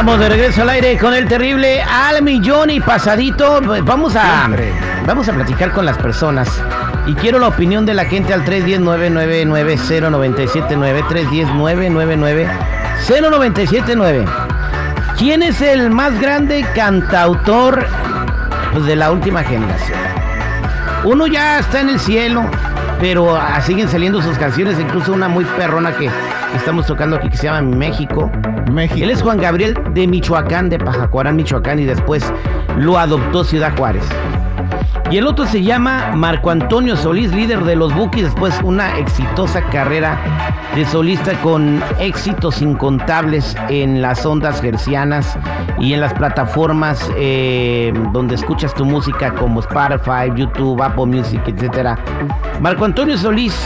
Estamos de regreso al aire con el terrible al millón y pasadito. Vamos a, vamos a platicar con las personas. Y quiero la opinión de la gente al 310-999-0979. 310-999-0979. ¿Quién es el más grande cantautor pues, de la última generación? Uno ya está en el cielo, pero ah, siguen saliendo sus canciones, incluso una muy perrona que estamos tocando aquí que se llama México. México. Él es Juan Gabriel de Michoacán, de Pajacuarán, Michoacán, y después lo adoptó Ciudad Juárez. Y el otro se llama Marco Antonio Solís, líder de los Bukis, después una exitosa carrera de solista con éxitos incontables en las ondas gercianas y en las plataformas eh, donde escuchas tu música como Spotify, YouTube, Apple Music, etc. Marco Antonio Solís,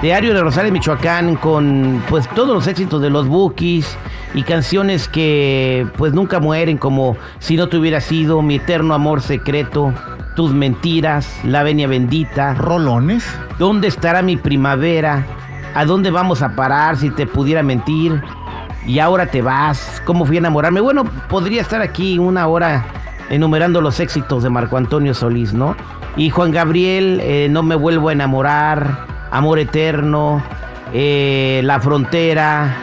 Diario de Rosales, Michoacán, con pues todos los éxitos de los Bukis y canciones que pues nunca mueren como Si no te hubiera sido, Mi eterno amor secreto, Tus mentiras, La venia bendita, Rolones. ¿Dónde estará mi primavera? ¿A dónde vamos a parar si te pudiera mentir? Y ahora te vas. ¿Cómo fui a enamorarme? Bueno, podría estar aquí una hora enumerando los éxitos de Marco Antonio Solís, ¿no? Y Juan Gabriel, eh, No me vuelvo a enamorar, Amor eterno, eh, La frontera,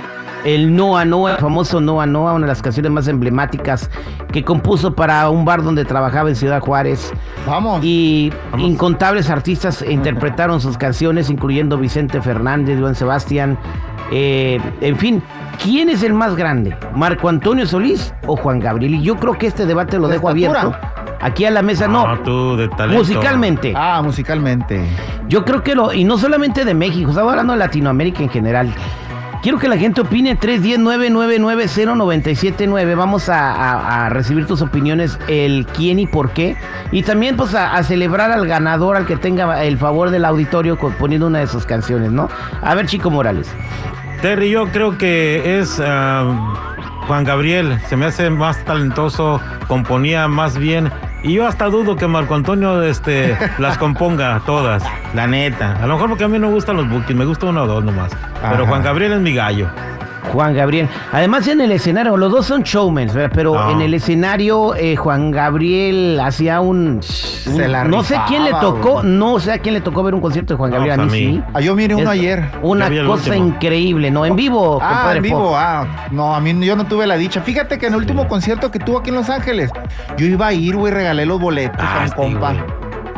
el Noa Noa, el famoso Noa Noa, una de las canciones más emblemáticas que compuso para un bar donde trabajaba en Ciudad Juárez. Vamos. Y incontables artistas interpretaron sus canciones, incluyendo Vicente Fernández, Juan Sebastián. eh, en fin, ¿quién es el más grande? ¿Marco Antonio Solís o Juan Gabriel? Y yo creo que este debate lo ¿De dejo estatura? abierto. Aquí a la mesa no. No, tú de talento. Musicalmente. Ah, musicalmente. Yo creo que lo, y no solamente de México, estaba hablando de Latinoamérica en general. Quiero que la gente opine 310-999-0979. Vamos a, recibir tus opiniones, el quién y por qué. Y también pues a, celebrar al ganador, al que tenga el favor del auditorio poniendo una de sus canciones, ¿no? A ver, Chico Morales. Terry, yo creo que es ah, Juan Gabriel. Se me hace más talentoso, componía más bien. Y yo hasta dudo que Marco Antonio este, las componga todas, la neta. A lo mejor porque a mí no me gustan los bookies, me gusta uno o dos nomás. Pero Ajá. Juan Gabriel es mi gallo. Juan Gabriel. Además en el escenario, los dos son showmen, pero No. en el escenario eh, Juan Gabriel hacía un... un- Se la no sé quién le tocó, no sé a quién le tocó ver un concierto de Juan No, Gabriel, pues a mí, a sí. Ah, yo miré uno Es ayer. Una cosa último. increíble, ¿no? En vivo, Ah, compadre en vivo, ah. No, a mí yo no tuve la dicha. Fíjate que en el último concierto que tuvo aquí en Los Ángeles, yo iba a ir, güey, regalé los boletos Ah, al sí, compa.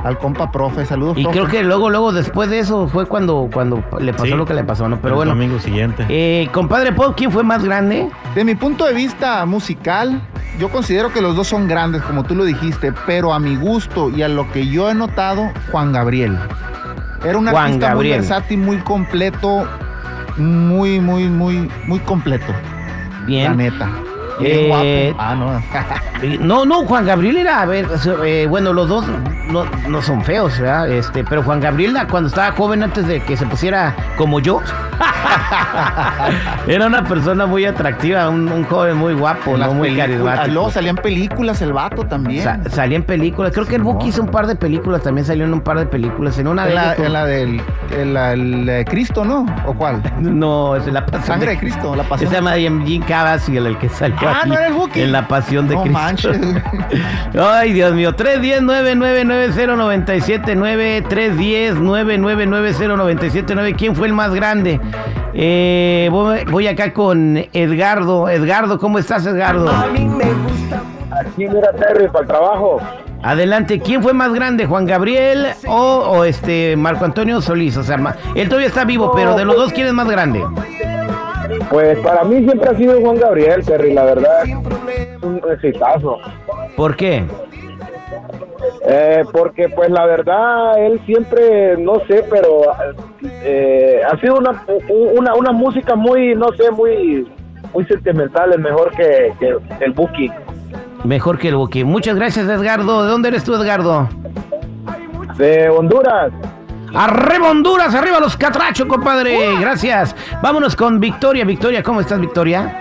Al compa profe, saludos, Y profe. creo que luego, luego después de eso fue cuando, cuando le pasó Sí. lo que le pasó, ¿no? Pero el bueno. domingo siguiente. Eh, compadre Pop, ¿quién fue más grande? De mi punto de vista musical, yo considero que los dos son grandes, como tú lo dijiste, pero a mi gusto y a lo que yo he notado, Juan Gabriel. Era un Juan artista Gabriel. muy versátil, muy completo, muy, muy, muy, muy completo. La Bien. neta. Bien Eh, guapo. Ah, no. No, no, Juan Gabriel era, a ver, eh, bueno, los dos no, no son feos, ¿verdad? Este, pero Juan Gabriel cuando estaba joven, antes de que se pusiera como yo, era una persona muy atractiva, un, un joven muy guapo, Las ¿no? Muy carismático. Luego salían películas el vato también. Sa- salía en películas, creo que el Buki hizo un par de películas, también salió en un par de películas, en una de la, en la del en la- el de Cristo, ¿no? ¿O cuál? No, es la pasión Sangre de Cristo, la pasión. Se llama Jim Jim Caviezel, el que salió Ah, aquí no era el Buki. en la pasión de No Cristo. manches. Ay, Dios mío. 310-999-0979. 310-999-0979. ¿Quién fue el más grande? Eh, voy, voy acá con Edgardo. Edgardo, ¿cómo estás, Edgardo? Aquí mira Terry para el trabajo. Adelante. ¿Quién fue más grande, Juan Gabriel o, o este Marco Antonio Solís? O sea, ma- él todavía está vivo, pero de los dos, ¿quién es más grande? Pues para mí siempre ha sido Juan Gabriel, Terry, la verdad. Un exitazo. ¿Por qué? Eh, porque pues la verdad, él siempre, no sé, pero eh, ha sido una, una, una música muy, no sé, muy, muy sentimental, es mejor que, que el Buki. Mejor que el Buki. Muchas gracias, Edgardo. ¿De dónde eres tú, Edgardo? De Honduras. Arriba Honduras, arriba los catrachos, compadre. Gracias. Vámonos con Victoria. Victoria, ¿cómo estás, Victoria?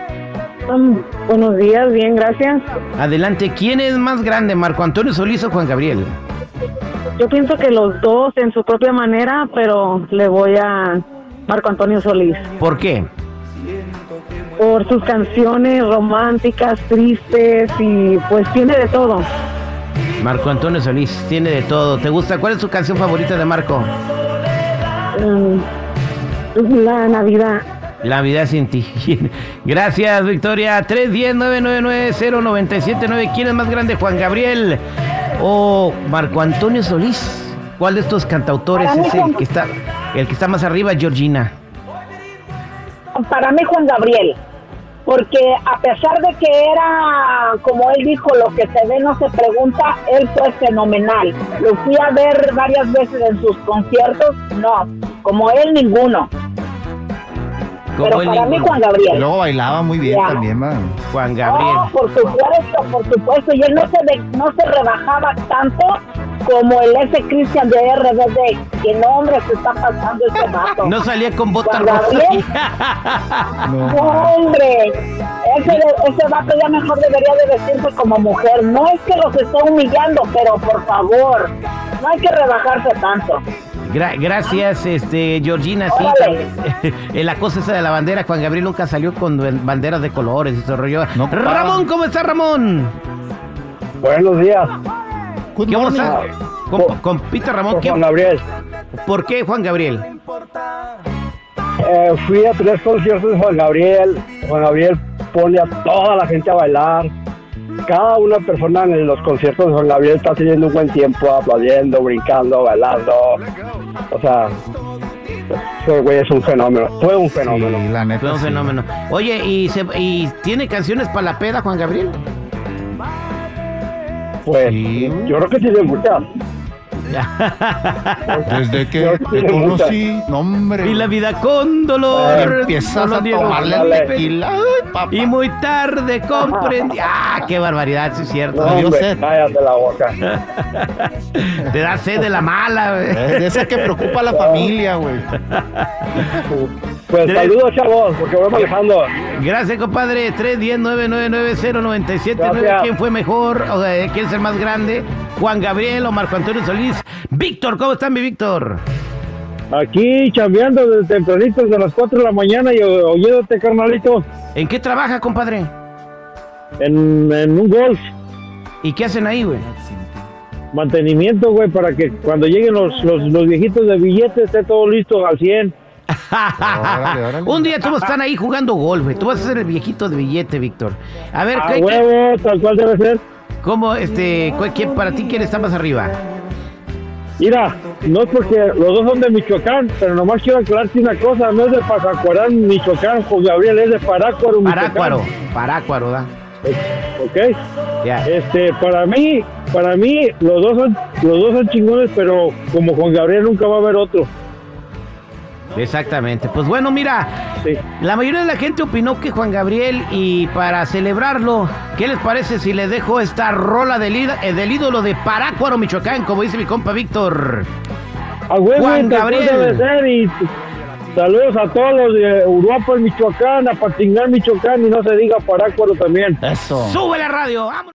Buenos días, bien, gracias. Adelante. ¿Quién es más grande, Marco Antonio Solís o Juan Gabriel? Yo pienso que los dos en su propia manera, pero le voy a Marco Antonio Solís. ¿Por qué? por sus canciones románticas, tristes y pues tiene de todo. Marco Antonio Solís tiene de todo. ¿Te gusta? ¿Cuál es tu canción favorita de Marco? Mm, la Navidad. La vida sin ti. Gracias, Victoria. 310-999-0979. ¿Quién es más grande, Juan Gabriel o Marco Antonio Solís? ¿Cuál de estos cantautores es el Juan- que está, el que está más arriba, Georgina? Para mí Juan Gabriel, porque a pesar de que era, como él dijo, lo que se ve no se pregunta, él fue fenomenal. Lo fui a ver varias veces en sus conciertos, no, como él ninguno. Pero para mí ninguno. Juan Y Gabriel. luego bailaba muy bien Ya. también, man. Juan Gabriel. Oh, por supuesto, por supuesto. Y él no se, de- no se rebajaba tanto como el ese Cristian de RBD. Que no, hombre, se está pasando ese vato. No salía con rosas. Gabriel. No. No, hombre, ese, ese vato ya mejor debería de vestirse como mujer. No es que los esté humillando, pero por favor, no hay que rebajarse tanto. Gra- gracias, este, Georgina. Sí, la cosa esa de la bandera, Juan Gabriel nunca salió con ban- banderas de colores y se rollo. No, pa. Ramón, ¿cómo está Ramón? Buenos días, ¿Qué vamos a con, con Peter Ramón? ¿qué- Juan Gabriel. ¿Por qué Juan Gabriel? Eh, fui a tres conciertos de Juan Gabriel. Juan Gabriel pone a toda la gente a bailar. Cada una persona en los conciertos de Juan Gabriel está teniendo un buen tiempo, aplaudiendo, brincando, bailando. O sea, ese güey es un fenómeno. Fue un fenómeno. Sí, la neta. Fue un sí. fenómeno. Oye, ¿y, se- ¿y tiene canciones para la peda, Juan Gabriel? Pues Sí. yo creo que tiene muchas. Desde que Yo te conocí, no hombre. Y la vida con dolor. Empiezas solo a tomarle el tequila. Ay, papá. Y muy tarde comprendí. ¡Ah, qué barbaridad! Sí, es cierto. No, hombre, sed. cállate la boca. Te da sed de la mala, güey. Eh, De esa que preocupa a la familia, güey. Pues Tres. saludos, chavos, porque voy manejando. Gracias, compadre. 310-999-0979. Gracias. ¿Quién fue mejor? O sea, ¿Quién es el más grande? ¿Juan Gabriel o Marco Antonio Solís? Víctor, ¿cómo están, mi Víctor? Aquí chambeando desde tempranito, desde las 4 de la mañana y oyéndote, carnalito, ¿En qué trabaja, compadre? en, en un golf. ¿Y qué hacen ahí, güey? Mantenimiento, güey, para que cuando lleguen los, los, los viejitos de billetes esté todo listo al 100. Órale, órale. Un día todos están ahí jugando golf, güey. Tú vas a ser el viejito de billete, Víctor. A ver, A ¿qué, qué- huevo, tal cual debe ser. ¿Cómo, este, quién, para ti, quién está más arriba? Mira, no es porque los dos son de Michoacán, pero nomás quiero aclararte una cosa, no es de Pazacuarán, Michoacán, Juan Gabriel, es de Parácuaro, Michoacán. Parácuaro. Parácuaro, ¿da? ¿Ok? Ya. Este, para mí, para mí, los dos son, los dos son chingones, pero como Juan Gabriel nunca va a haber otro. Exactamente. Pues bueno, mira, Sí. la mayoría de la gente opinó que Juan Gabriel y para celebrarlo, ¿qué les parece si les dejo esta rola del, eh, del ídolo de Parácuaro, Michoacán, como dice mi compa Víctor? A huevo, Juan Gabriel. y saludos a todos los de Uruapan, Michoacán, a Patingar, Michoacán, y no se diga Parácuaro también. Eso. ¡Sube la radio! ¡Vámonos!